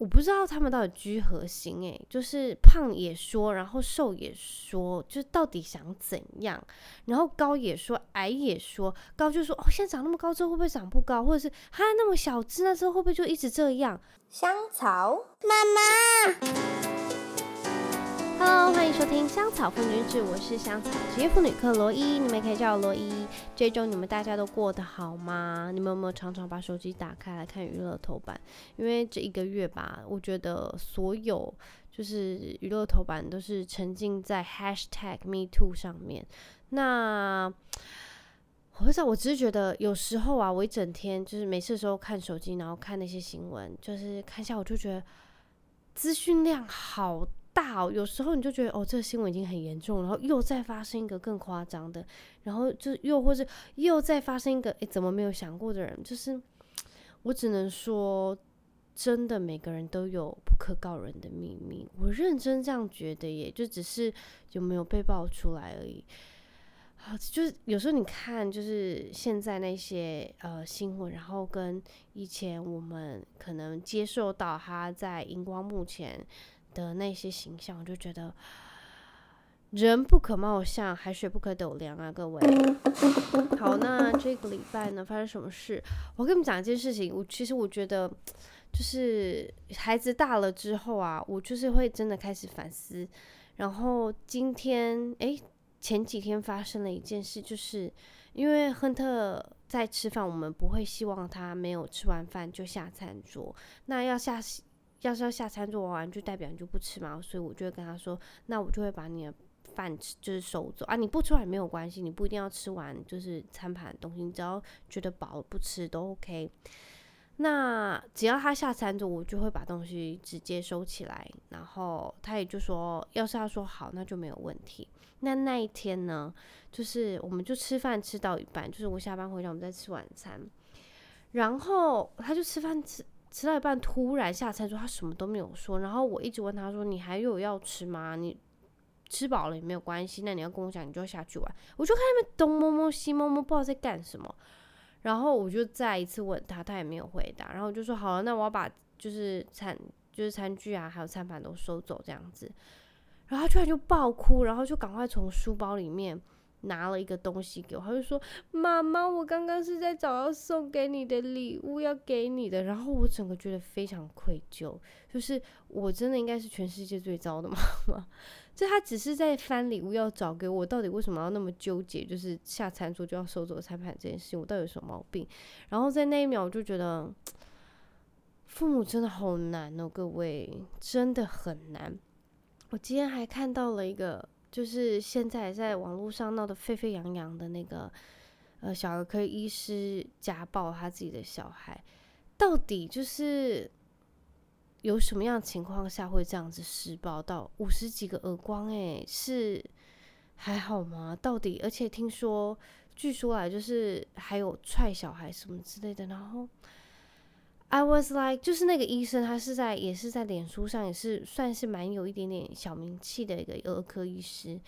我不知道他们到底居何心诶，就是胖也说，然后瘦也说，就到底想怎样？然后高也说，矮也说，高就说哦，现在长那么高之后会不会长不高？或者是哈那么小只，那之后会不会就一直这样？香草妈妈。Hello，欢迎收听《香草妇女志》，我是香草职业妇女课罗伊，你们也可以叫我罗伊。这周你们大家都过得好吗？你们有没有常常把手机打开来看娱乐头版？因为这一个月吧，我觉得所有就是娱乐头版都是沉浸在 Hashtag MeToo 上面。那我不知道，我只是觉得有时候啊，我一整天就是没事的时候看手机，然后看那些新闻，就是看一下，我就觉得资讯量好大哦，有时候你就觉得哦，这个新闻已经很严重，然后又再发生一个更夸张的，然后就又或是又再发生一个，诶，怎么没有想过的人？就是我只能说，真的每个人都有不可告人的秘密，我认真这样觉得耶，就只是有没有被爆出来而已。好，就是有时候你看，就是现在那些呃新闻，然后跟以前我们可能接受到他在荧光幕前。的那些形象，我就觉得人不可貌相，海水不可斗量啊！各位，好，那这个礼拜呢，发生什么事？我跟你们讲一件事情。我其实我觉得，就是孩子大了之后啊，我就是会真的开始反思。然后今天，诶，前几天发生了一件事，就是因为亨特在吃饭，我们不会希望他没有吃完饭就下餐桌，那要下。要是要下餐桌玩完，就代表你就不吃嘛，所以我就会跟他说，那我就会把你的饭吃，就是收走啊。你不吃完没有关系，你不一定要吃完，就是餐盘东西，你只要觉得饱不吃都 OK。那只要他下餐桌，我就会把东西直接收起来，然后他也就说，要是他说好，那就没有问题。那那一天呢，就是我们就吃饭吃到一半，就是我下班回家，我们在吃晚餐，然后他就吃饭吃。吃到一半，突然下餐桌，他什么都没有说。然后我一直问他说：“你还有要吃吗？你吃饱了也没有关系。那你要跟我讲，你就下去玩。”我就看他们东摸摸西摸摸，不知道在干什么。然后我就再一次问他，他也没有回答。然后我就说：“好了，那我要把就是餐就是餐具啊，还有餐盘都收走这样子。”然后他突然就爆哭，然后就赶快从书包里面。拿了一个东西给我，他就说：“妈妈，我刚刚是在找要送给你的礼物，要给你的。”然后我整个觉得非常愧疚，就是我真的应该是全世界最糟的妈妈。就他只是在翻礼物要找给我，到底为什么要那么纠结？就是下餐桌就要收走餐盘这件事情，我到底有什么毛病？然后在那一秒，我就觉得父母真的好难哦，各位真的很难。我今天还看到了一个。就是现在在网络上闹得沸沸扬扬的那个，呃，小儿科医师家暴他自己的小孩，到底就是有什么样情况下会这样子施暴到五十几个耳光？诶，是还好吗？到底，而且听说，据说啊就是还有踹小孩什么之类的，然后。I was like，就是那个医生，他是在也是在脸书上，也是算是蛮有一点点小名气的一个儿科医师。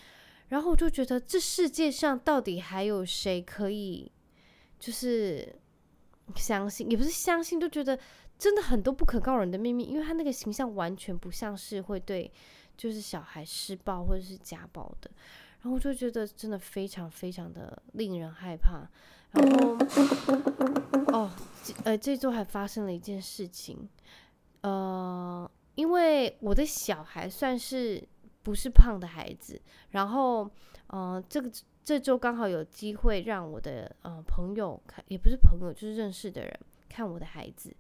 然后我就觉得，这世界上到底还有谁可以，就是相信，也不是相信，就觉得真的很多不可告人的秘密，因为他那个形象完全不像是会对，就是小孩施暴或者是家暴的。然后我就觉得真的非常非常的令人害怕。然后，呃，这周还发生了一件事情，呃，因为我的小孩算是不是胖的孩子，然后，呃，这个这周刚好有机会让我的呃朋友看，也不是朋友，就是认识的人看我的孩子，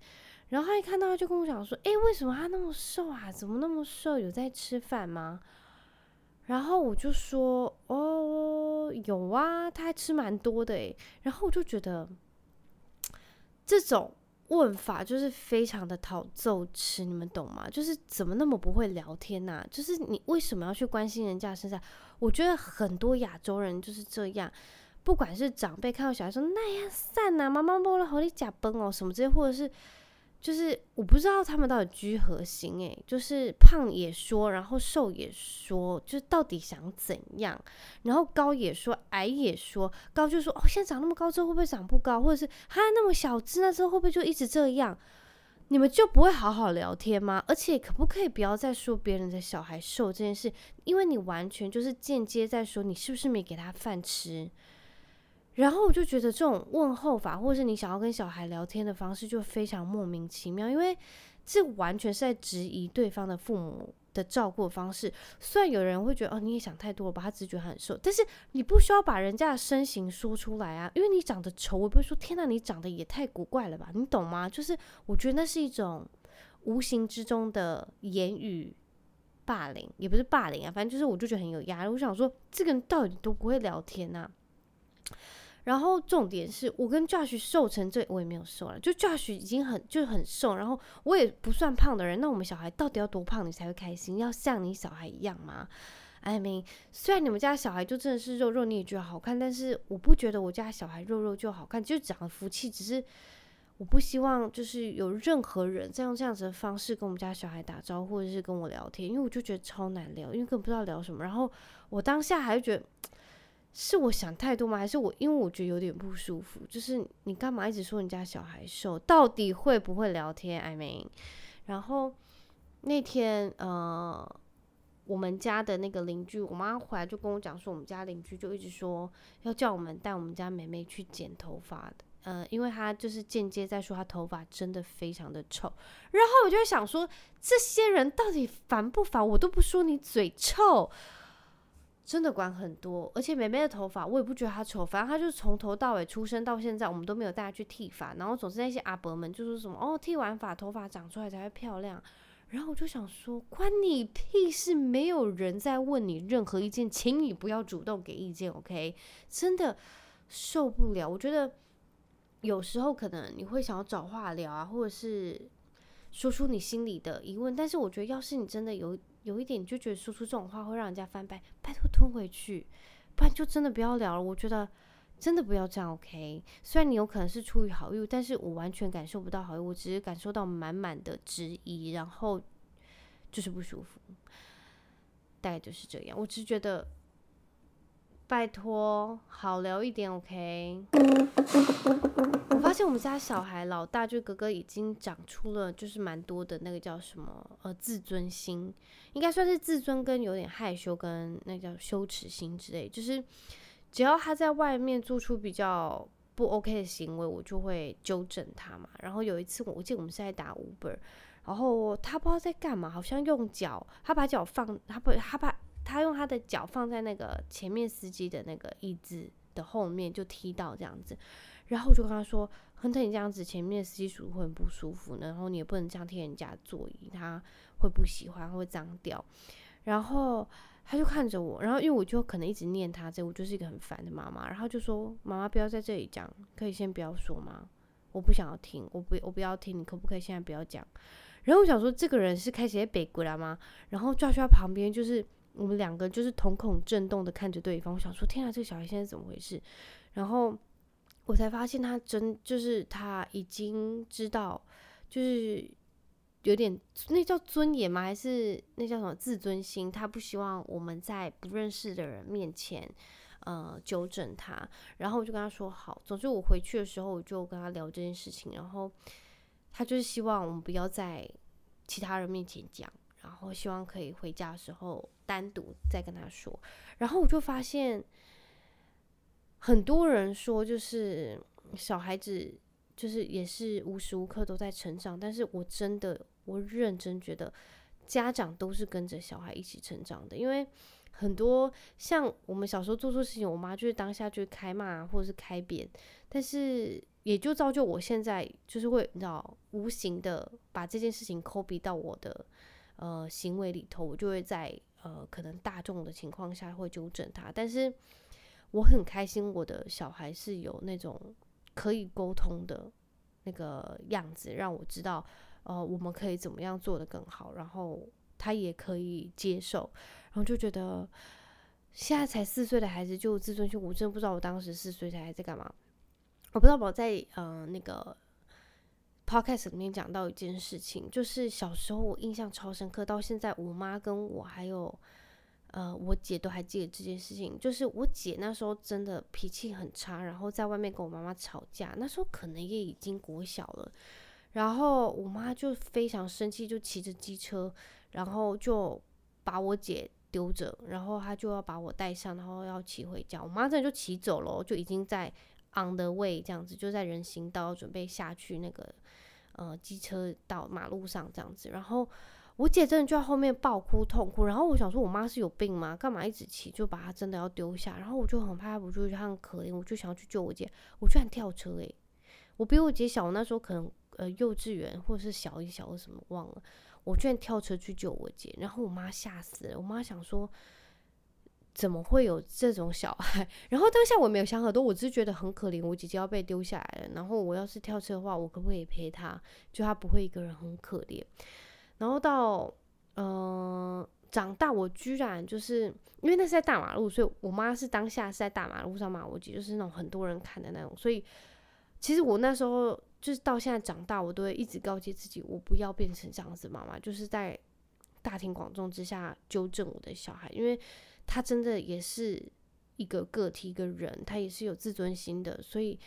然后他一看到他就跟我讲说，诶，为什么他那么瘦啊？怎么那么瘦？有在吃饭吗？然后我就说，哦，有啊，他还吃蛮多的诶，然后我就觉得。这种问法就是非常的讨揍吃，你们懂吗？就是怎么那么不会聊天呐？就是你为什么要去关心人家身上？我觉得很多亚洲人就是这样，不管是长辈看到小孩说那样散呐，妈妈摸了好你假崩哦什么之类，或者是。就是我不知道他们到底居何心诶，就是胖也说，然后瘦也说，就到底想怎样？然后高也说，矮也说，高就说哦，现在长那么高之后会不会长不高？或者是哈那么小只，那之后会不会就一直这样？你们就不会好好聊天吗？而且可不可以不要再说别人的小孩瘦这件事？因为你完全就是间接在说你是不是没给他饭吃。然后我就觉得这种问候法，或是你想要跟小孩聊天的方式，就非常莫名其妙，因为这完全是在质疑对方的父母的照顾方式。虽然有人会觉得哦，你也想太多了吧，他只是觉很瘦，但是你不需要把人家的身形说出来啊，因为你长得丑，我不会说天哪，你长得也太古怪了吧，你懂吗？就是我觉得那是一种无形之中的言语霸凌，也不是霸凌啊，反正就是我就觉得很有压力。我想说，这个人到底都不会聊天啊。然后重点是我跟 Josh 瘦成这，我也没有瘦了，就 Josh 已经很就是很瘦，然后我也不算胖的人，那我们小孩到底要多胖你才会开心？要像你小孩一样吗？I mean，虽然你们家小孩就真的是肉肉，你也觉得好看，但是我不觉得我家小孩肉肉就好看，就长得福气，只是我不希望就是有任何人再用这样子的方式跟我们家小孩打招呼，或者是跟我聊天，因为我就觉得超难聊，因为根本不知道聊什么。然后我当下还觉得。是我想太多吗？还是我因为我觉得有点不舒服？就是你干嘛一直说人家小孩瘦？到底会不会聊天？I mean，然后那天呃，我们家的那个邻居，我妈回来就跟我讲说，我们家邻居就一直说要叫我们带我们家妹妹去剪头发的，呃，因为她就是间接在说她头发真的非常的臭。然后我就想说，这些人到底烦不烦？我都不说你嘴臭。真的管很多，而且妹妹的头发我也不觉得她丑，反正她就是从头到尾出生到现在，我们都没有带她去剃发。然后总是那些阿伯们就说什么哦，剃完发头发长出来才会漂亮。然后我就想说，关你屁事！没有人在问你任何意见，请你不要主动给意见，OK？真的受不了。我觉得有时候可能你会想要找话聊啊，或者是说出你心里的疑问，但是我觉得要是你真的有。有一点就觉得说出这种话会让人家翻白，拜托吞回去，不然就真的不要聊了。我觉得真的不要这样，OK？虽然你有可能是出于好意，但是我完全感受不到好意，我只是感受到满满的质疑，然后就是不舒服，大概就是这样。我只是觉得。拜托，好聊一点，OK。我发现我们家小孩老大，就哥哥已经长出了，就是蛮多的那个叫什么呃自尊心，应该算是自尊跟有点害羞跟那叫羞耻心之类。就是只要他在外面做出比较不 OK 的行为，我就会纠正他嘛。然后有一次，我记得我们是在打 Uber，然后他不知道在干嘛，好像用脚，他把脚放，他不，他把。他用他的脚放在那个前面司机的那个椅子的后面，就踢到这样子。然后我就跟他说：“亨特，你这样子前面司机叔叔会很不舒服。然后你也不能这样踢人家座椅，他会不喜欢，会脏掉。”然后他就看着我，然后因为我就可能一直念他这，我就是一个很烦的妈妈。然后就说：“妈妈不要在这里讲，可以先不要说吗？我不想要听，我不我不要听，你可不可以现在不要讲？”然后我想说，这个人是开始在北国了吗？然后抓去他旁边就是。我们两个就是瞳孔震动的看着对方，我想说天啊，这个小孩现在怎么回事？然后我才发现他真就是他已经知道，就是有点那叫尊严吗？还是那叫什么自尊心？他不希望我们在不认识的人面前呃纠正他。然后我就跟他说好，总之我回去的时候我就跟他聊这件事情，然后他就是希望我们不要在其他人面前讲。然后希望可以回家的时候单独再跟他说。然后我就发现，很多人说就是小孩子就是也是无时无刻都在成长，但是我真的我认真觉得家长都是跟着小孩一起成长的，因为很多像我们小时候做错事情，我妈就是当下就开骂或者是开扁，但是也就造就我现在就是会你知道无形的把这件事情抠鼻到我的。呃，行为里头，我就会在呃，可能大众的情况下会纠正他。但是我很开心，我的小孩是有那种可以沟通的那个样子，让我知道，呃，我们可以怎么样做得更好。然后他也可以接受，然后就觉得现在才四岁的孩子就自尊心，我真的不知道我当时四岁才还在干嘛。我不知道我在呃那个。Podcast 里面讲到一件事情，就是小时候我印象超深刻，到现在我妈跟我还有呃我姐都还记得这件事情。就是我姐那时候真的脾气很差，然后在外面跟我妈妈吵架，那时候可能也已经国小了。然后我妈就非常生气，就骑着机车，然后就把我姐丢着，然后她就要把我带上，然后要骑回家。我妈这就骑走了，就已经在 on the way 这样子，就在人行道准备下去那个呃机车到马路上这样子。然后我姐真的就在后面爆哭痛哭。然后我想说，我妈是有病吗？干嘛一直骑就把她真的要丢下？然后我就很怕，我就觉得她很可怜，我就想要去救我姐，我居然跳车诶、我比我姐小，我那时候可能。呃，幼稚园或者是小一、小二什么忘了，我居然跳车去救我姐，然后我妈吓死了。我妈想说，怎么会有这种小孩？然后当下我没有想很多，我只是觉得很可怜，我姐姐要被丢下来了。然后我要是跳车的话，我可不可以陪她？就她不会一个人很可怜。然后到呃长大，我居然就是因为那是在大马路，所以我妈是当下是在大马路上骂我姐，就是那种很多人看的那种。所以其实我那时候。就是到现在长大，我都会一直告诫自己，我不要变成这样子妈妈，就是在大庭广众之下纠正我的小孩，因为他真的也是一个个体，一个人，他也是有自尊心的，所以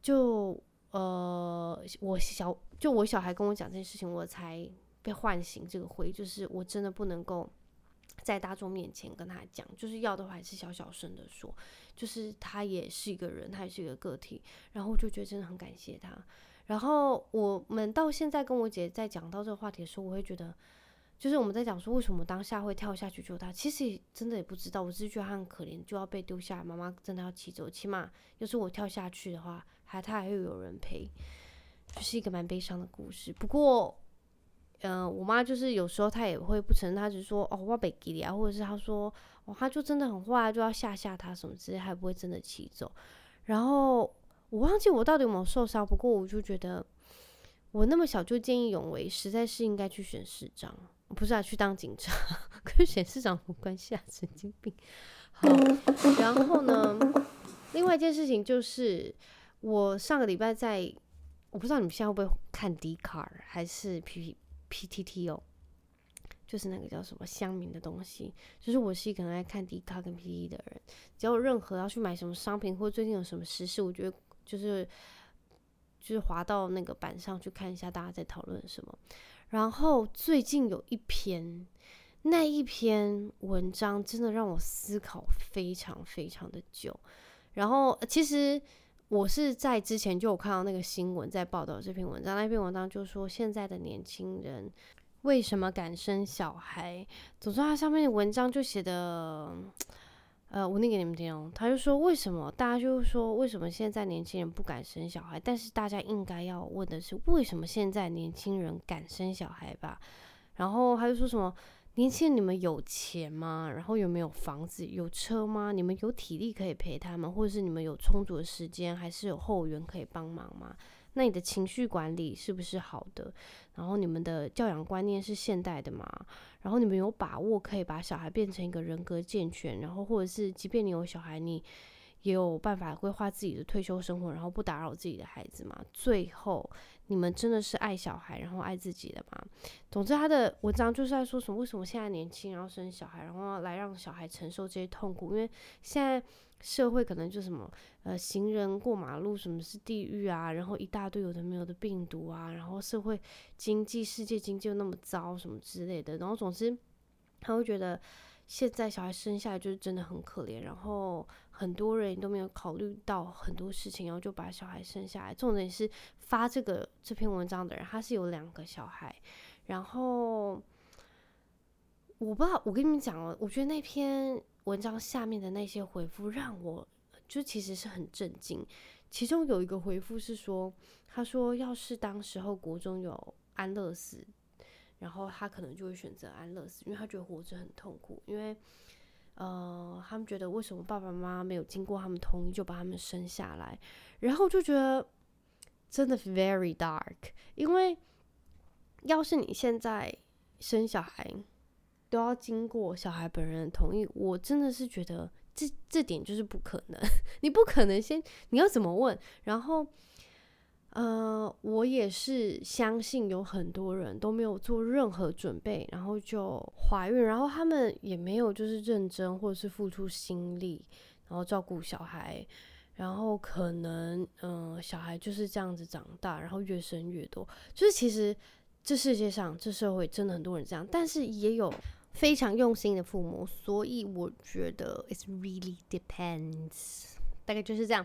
就呃，我小就我小孩跟我讲这件事情，我才被唤醒这个回忆，就是我真的不能够。在大众面前跟他讲，就是要的话还是小小声的说，就是他也是一个人，他也是一个个体，然后我就觉得真的很感谢他。然后我们到现在跟我姐在讲到这个话题的时候，我会觉得，就是我们在讲说为什么当下会跳下去救他，其实真的也不知道，我只是觉得他很可怜，就要被丢下，妈妈真的要骑走，起码要是我跳下去的话，还他还会有人陪，就是一个蛮悲伤的故事。不过。嗯、我妈就是有时候她也会不承认，她只是说哦，我被给啊，或者是她说哦，她就真的很坏，就要吓吓她什么之类，还不会真的骑走。然后我忘记我到底有没有受伤，不过我就觉得我那么小就见义勇为，实在是应该去选市长，不是啊，去当警察，跟选市长无关系啊，神经病。好，然后呢，另外一件事情就是我上个礼拜在，我不知道你们现在会不会看 Dcard 还是 PP。PTT 哦，就是那个叫什么乡民的东西。就是我是一个很爱看 D 卡跟 PTT 的人，只要任何要去买什么商品，或最近有什么时事，我觉得就是就是滑到那个板上去看一下大家在讨论什么。然后最近有一篇，那一篇文章真的让我思考非常非常的久。然后其实。我是在之前就有看到那个新闻，在报道这篇文章。那篇文章就说现在的年轻人为什么敢生小孩？总之，他上面的文章就写的，呃，我念给你们听哦。他就说为什么大家就是说为什么现在年轻人不敢生小孩？但是大家应该要问的是为什么现在年轻人敢生小孩吧？然后他就说什么？年轻人，你们有钱吗？然后有没有房子、有车吗？你们有体力可以陪他们，或者是你们有充足的时间，还是有后援可以帮忙吗？那你的情绪管理是不是好的？然后你们的教养观念是现代的吗？然后你们有把握可以把小孩变成一个人格健全，然后或者是即便你有小孩，你也有办法规划自己的退休生活，然后不打扰自己的孩子吗？最后。你们真的是爱小孩，然后爱自己的吗？总之，他的文章就是在说什么？为什么现在年轻人要生小孩，然后来让小孩承受这些痛苦？因为现在社会可能就什么，呃，行人过马路什么是地狱啊？然后一大堆有的没有的病毒啊，然后社会经济、世界经济又那么糟什么之类的。然后总之，他会觉得现在小孩生下来就是真的很可怜，然后。很多人都没有考虑到很多事情，然后就把小孩生下来。重点是发这个这篇文章的人，他是有两个小孩。然后我不知道，我跟你们讲哦，我觉得那篇文章下面的那些回复让我就其实是很震惊。其中有一个回复是说，他说要是当时候国中有安乐死，然后他可能就会选择安乐死，因为他觉得活着很痛苦，因为。呃，他们觉得为什么爸爸妈妈没有经过他们同意就把他们生下来，然后就觉得真的 very dark。因为要是你现在生小孩都要经过小孩本人的同意，我真的是觉得这这点就是不可能。你不可能先，你要怎么问？然后。呃，我也是相信有很多人都没有做任何准备，然后就怀孕，然后他们也没有就是认真或者是付出心力，然后照顾小孩，然后可能嗯、小孩就是这样子长大，然后越生越多，就是其实这世界上这社会真的很多人这样，但是也有非常用心的父母，所以我觉得 it really depends，大概就是这样。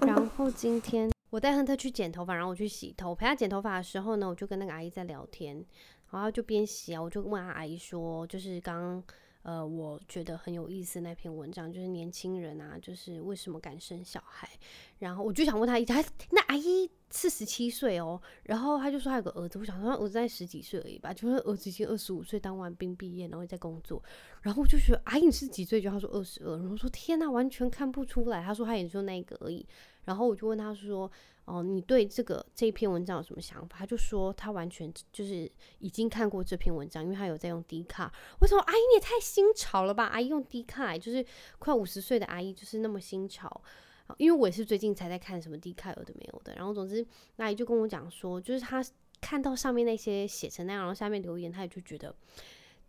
然后今天我带亨特去剪头发，然后我去洗头，陪他剪头发的时候呢，我就跟那个阿姨在聊天，然后就边洗啊，我就问他阿姨说，就是刚。呃，我觉得很有意思那篇文章，就是年轻人啊，就是为什么敢生小孩？然后我就想问他一下，那阿姨四十七岁哦，然后他就说他有个儿子，我想说他儿子才十几岁而已吧，就是儿子已经二十五岁，当完兵毕业，然后在工作。然后我就觉得阿姨你是几岁？就他说二十二，然后说天哪，完全看不出来。他说他也就那个而已。然后我就问他说。哦，你对这个这篇文章有什么想法？他就说他完全就是已经看过这篇文章，因为他有在用 D 卡。为什么阿姨你也太新潮了吧？阿姨用 D 卡，就是快五十岁的阿姨就是那么新潮。因为我也是最近才在看什么 D 卡，有的没有的。然后总之，阿姨就跟我讲说，就是他看到上面那些写成那样，然后下面留言，他也就觉得，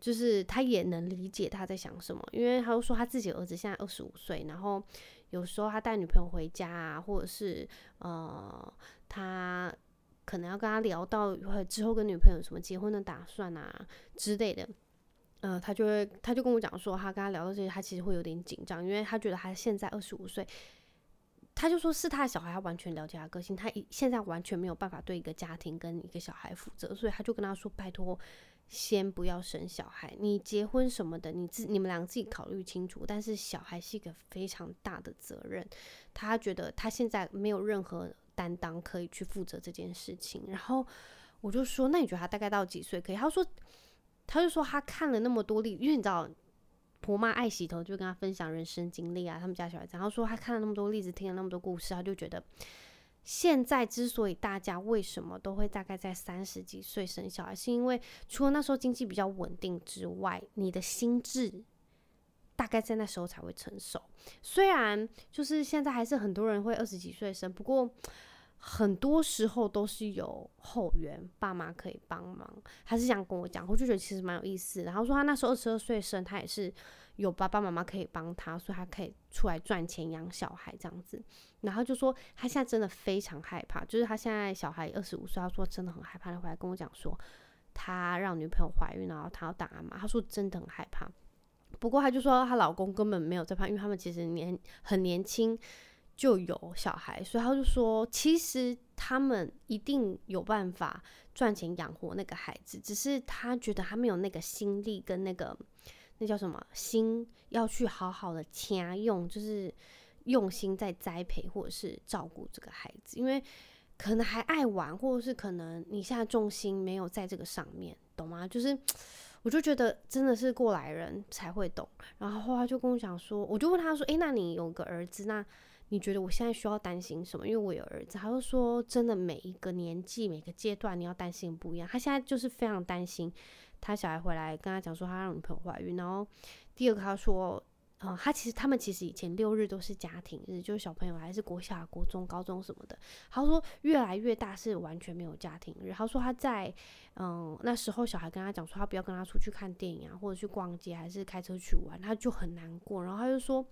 就是他也能理解他在想什么。因为他就说他自己儿子现在二十五岁，然后。有时候他带女朋友回家啊，或者是呃，他可能要跟他聊到之后跟女朋友什么结婚的打算啊之类的，呃，他就会他就跟我讲说，他跟他聊到这些，他其实会有点紧张，因为他觉得他现在二十五岁，他就说是他的小孩，他完全了解他个性，他现在完全没有办法对一个家庭跟一个小孩负责，所以他就跟他说，拜托。先不要生小孩，你结婚什么的，你自你们两个自己考虑清楚。但是小孩是一个非常大的责任，他觉得他现在没有任何担当可以去负责这件事情。然后我就说，那你觉得他大概到几岁可以？他说，他就说他看了那么多例，因为你知道，婆妈爱洗头，就跟他分享人生经历啊，他们家小孩子，然后说他看了那么多例子，听了那么多故事，他就觉得。现在之所以大家为什么都会大概在三十几岁生小孩，是因为除了那时候经济比较稳定之外，你的心智大概在那时候才会成熟。虽然就是现在还是很多人会二十几岁生，不过很多时候都是有后援，爸妈可以帮忙。他是这样跟我讲，我就觉得其实蛮有意思。然后说他那时候二十二岁生，他也是。有爸爸妈妈可以帮他，所以他可以出来赚钱养小孩这样子。然后就说他现在真的非常害怕，就是他现在小孩二十五岁，他说真的很害怕。他回来跟我讲说，他让女朋友怀孕，然后他要打阿妈，他说真的很害怕。不过他就说她老公根本没有在怕，因为他们其实年很年轻就有小孩，所以他就说其实他们一定有办法赚钱养活那个孩子，只是他觉得他没有那个心力跟那个。那叫什么心要去好好的掐用，就是用心在栽培或者是照顾这个孩子，因为可能还爱玩，或者是可能你现在重心没有在这个上面，懂吗？就是我就觉得真的是过来人才会懂。然后后来就跟我讲说，我就问他说：“诶，那你有个儿子，那你觉得我现在需要担心什么？因为我有儿子。”他就说：“真的，每一个年纪、每个阶段，你要担心不一样。他现在就是非常担心。”他小孩回来跟他讲说，他让女朋友怀孕，然后第二个他说，呃，他其实他们其实以前六日都是家庭日，就是小朋友还是国小、国中、高中什么的。他说越来越大是完全没有家庭日。他说他在嗯那时候小孩跟他讲说，他不要跟他出去看电影啊，或者去逛街，还是开车去玩，他就很难过。然后他就说，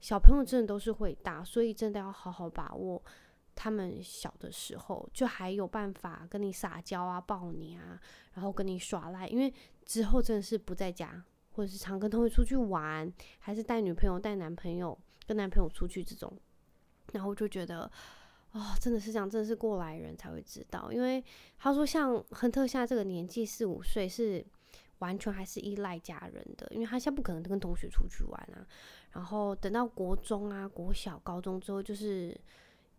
小朋友真的都是会大，所以真的要好好把握。他们小的时候就还有办法跟你撒娇啊、抱你啊，然后跟你耍赖，因为之后真的是不在家，或者是常跟同学出去玩，还是带女朋友、带男朋友、跟男朋友出去这种，然后就觉得啊、哦，真的是这样，真的是过来人才会知道。因为他说，像亨特现在这个年纪，四五岁是完全还是依赖家人的，因为他现在不可能跟同学出去玩啊。然后等到国中啊、国小、高中之后，就是。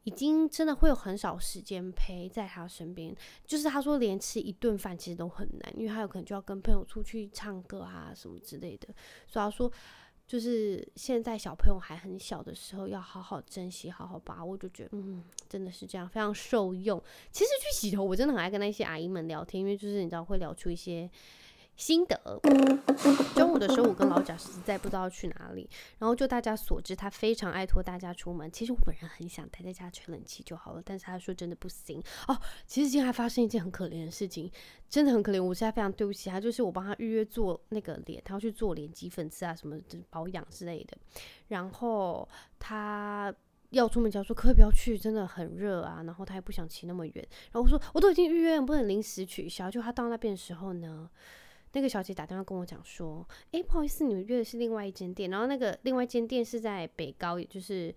已经真的会有很少时间陪在他身边，就是他说连吃一顿饭其实都很难，因为他有可能就要跟朋友出去唱歌啊什么之类的。所以他说，就是现在小朋友还很小的时候，要好好珍惜，好好把握。就觉得嗯，真的是这样，非常受用。其实去洗头，我真的很爱跟那些阿姨们聊天，因为就是你知道会聊出一些心得，中午的时候我跟老贾实在不知道去哪里，然后就大家所知，他非常爱拖大家出门。其实我本人很想待在家吹冷气就好了，但是他说真的不行哦。其实今天还发生一件很可怜的事情，真的很可怜，我现在非常对不起他。就是我帮他预约做那个脸，他要去做脸基粉刺啊什么保养之类的，然后他要出门，就说可不可以不要去，真的很热啊。然后他也不想骑那么远，然后我说我都已经预约，不能临时取消。就他到那边的时候呢。那个小姐打电话跟我讲说：“诶，不好意思，你们约的是另外一间店，然后那个另外一间店是在北高，也就是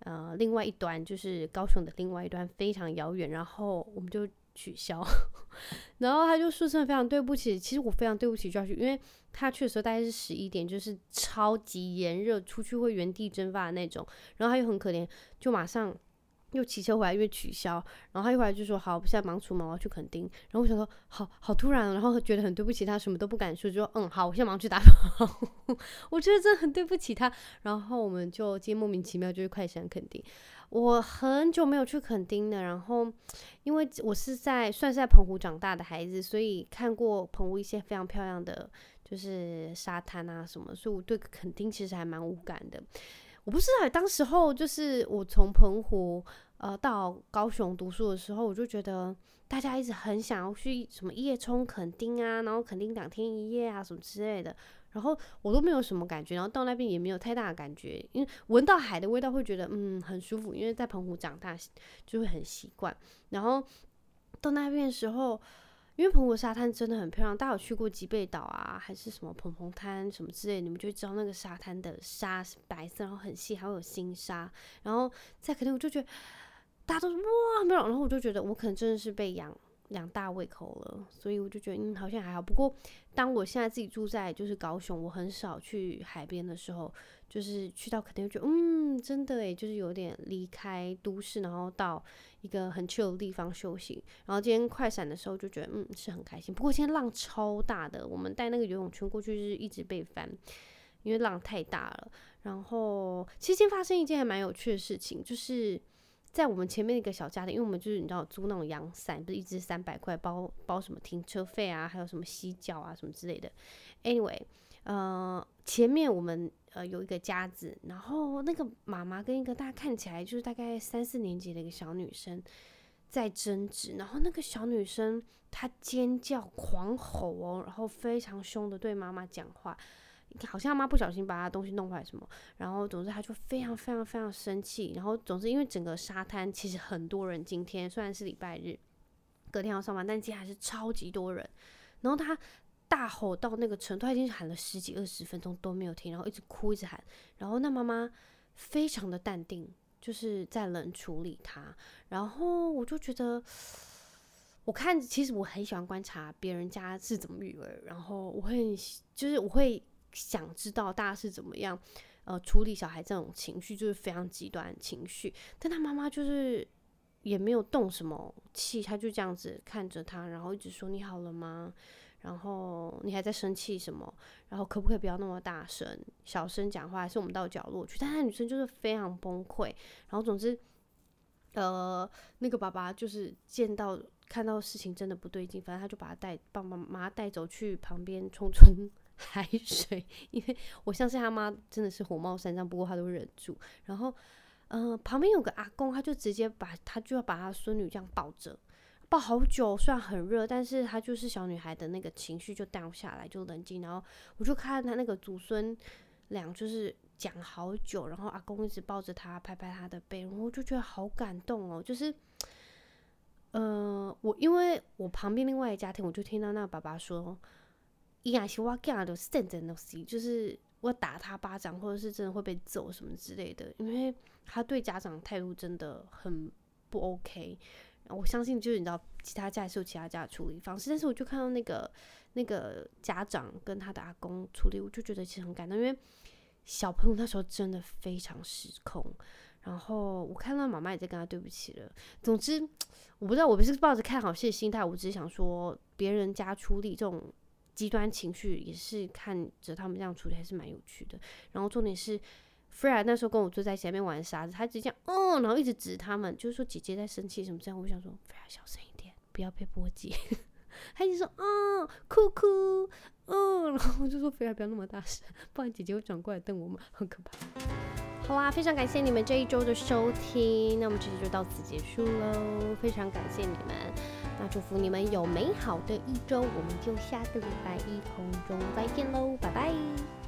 呃另外一端，就是高雄的另外一端，非常遥远，然后我们就取消。然后他就说声非常对不起，其实我非常对不起 Josh，因为他去的时候大概是十一点，就是超级炎热，出去会原地蒸发的那种，然后他又很可怜，就马上。”又骑车回来，因为取消，然后他一回来就说：“好，我现在忙出门，我要去垦丁。”然后我想说：“好好突然，然后觉得很对不起他，什么都不敢说，就说嗯，好，我现在忙去打扫。”我觉得真的很对不起他。然后我们就今天莫名其妙就是快闪垦丁。我很久没有去垦丁了，然后因为我是在算是在澎湖长大的孩子，所以看过澎湖一些非常漂亮的就是沙滩啊什么，所以我对垦丁其实还蛮无感的。我不是啊，当时候就是我从澎湖。呃，到高雄读书的时候，我就觉得大家一直很想要去什么夜冲垦丁啊，然后垦丁两天一夜啊，什么之类的。然后我都没有什么感觉，然后到那边也没有太大的感觉，因为闻到海的味道会觉得嗯很舒服，因为在澎湖长大就会很习惯。然后到那边的时候，因为澎湖沙滩真的很漂亮，大家有去过吉贝岛啊，还是什么澎澎滩什么之类，你们就会知道那个沙滩的沙是白色，然后很细，还会有新沙。然后在肯定我就觉得。大家都说哇没有，然后我就觉得我可能真的是被养养大胃口了，所以我就觉得嗯好像还好。不过当我现在自己住在就是高雄，我很少去海边的时候，就是去到肯定就觉得嗯真的诶，就是有点离开都市，然后到一个很 chill 的地方休息。然后今天快闪的时候就觉得嗯是很开心。不过今天浪超大的，我们带那个游泳圈过去是一直被翻，因为浪太大了。然后其实今天发生一件还蛮有趣的事情，就是。在我们前面一个小家庭，因为我们就是你知道租那种阳伞，不是一支三百块包包什么停车费啊，还有什么洗脚啊什么之类的。Anyway，呃，前面我们呃有一个家子，然后那个妈妈跟一个大家看起来就是大概三四年级的一个小女生在争执，然后那个小女生她尖叫狂吼哦，然后非常凶的对妈妈讲话。好像妈不小心把他东西弄坏什么，然后总之他就非常非常非常生气，然后总之因为整个沙滩其实很多人，今天虽然是礼拜日，隔天要上班，但今天还是超级多人。然后他大吼到那个程度，他已经喊了十几二十分钟都没有停，然后一直哭一直喊。然后那妈妈非常的淡定，就是在冷处理他。然后我就觉得，我看其实我很喜欢观察别人家是怎么育儿，然后我会就是我会。想知道大家是怎么样，呃，处理小孩这种情绪，就是非常极端情绪。但他妈妈就是也没有动什么气，他就这样子看着他，然后一直说：“你好了吗？然后你还在生气什么？然后可不可以不要那么大声，小声讲话？还是我们到角落去？”但他女生就是非常崩溃。然后总之，呃，那个爸爸就是见到看到事情真的不对劲，反正他就把他带，把妈妈带走去旁边冲冲。海水，因为我相信他妈真的是火冒三丈，不过他都忍住。然后，嗯、呃，旁边有个阿公，他就直接把他就要把他孙女这样抱着，抱好久。虽然很热，但是他就是小女孩的那个情绪就 down 下来，就冷静。然后我就看他那个祖孙俩就是讲好久，然后阿公一直抱着他，拍拍他的背，然后我就觉得好感动哦。就是，呃，我因为我旁边另外一家庭，我就听到那个爸爸说。伊也是我讲的，是真正的，就是我打他巴掌，或者是真的会被揍什么之类的，因为他对家长态度真的很不 OK。我相信就是你知道，其他家也是有其他家的处理方式，但是我就看到那个那个家长跟他的阿公处理，我就觉得其实很感动，因为小朋友那时候真的非常失控。然后我看到妈妈也在跟他对不起了。总之，我不知道，我不是抱着看好戏的心态，我只是想说别人家处理这种。极端情绪也是看着他们这样处理还是蛮有趣的。然后重点是 fr 那时候跟我坐在前面玩沙子他直接讲哦然后一直指他们就是说姐姐在生气什么这样我想说小声一点不要被波及。他一直说嗯哭哭嗯然后我就说不要不要那么大声不然姐姐会转过来瞪我们很可怕。好啦非常感谢你们这一周的收听那我们这期就到此结束喽非常感谢你们那祝福你们有美好的一周我们就下个礼拜一空中再见喽拜拜。